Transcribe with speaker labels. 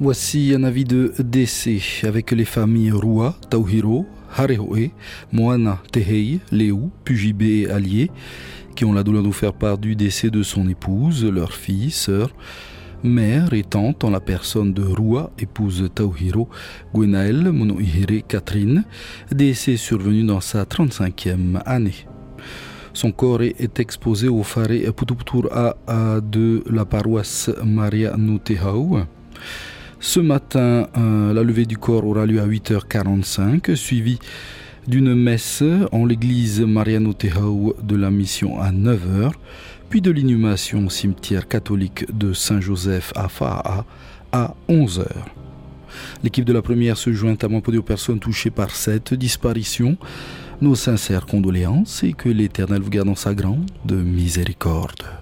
Speaker 1: Voici un avis de décès avec les familles Rua, Tauhiro, Harehoe, Moana, Tehei, Leu, Pujibe et Allié, qui ont la douleur de nous faire part du décès de son épouse, leur fille, sœur, mère et tante en la personne de Rua, épouse Tauhiro, Gwenaël Monoihire Catherine, décès survenu dans sa 35e année. Son corps est exposé au Faré Putuputur A de la paroisse Maria Nutehau. Ce matin, euh, la levée du corps aura lieu à 8h45, suivi d'une messe en l'église Mariano Tehau de la mission à 9h, puis de l'inhumation au cimetière catholique de Saint-Joseph à Fa'a à 11h. L'équipe de la première se joint à aux personnes touchées par cette disparition. Nos sincères condoléances et que l'Éternel vous garde en sa grande miséricorde.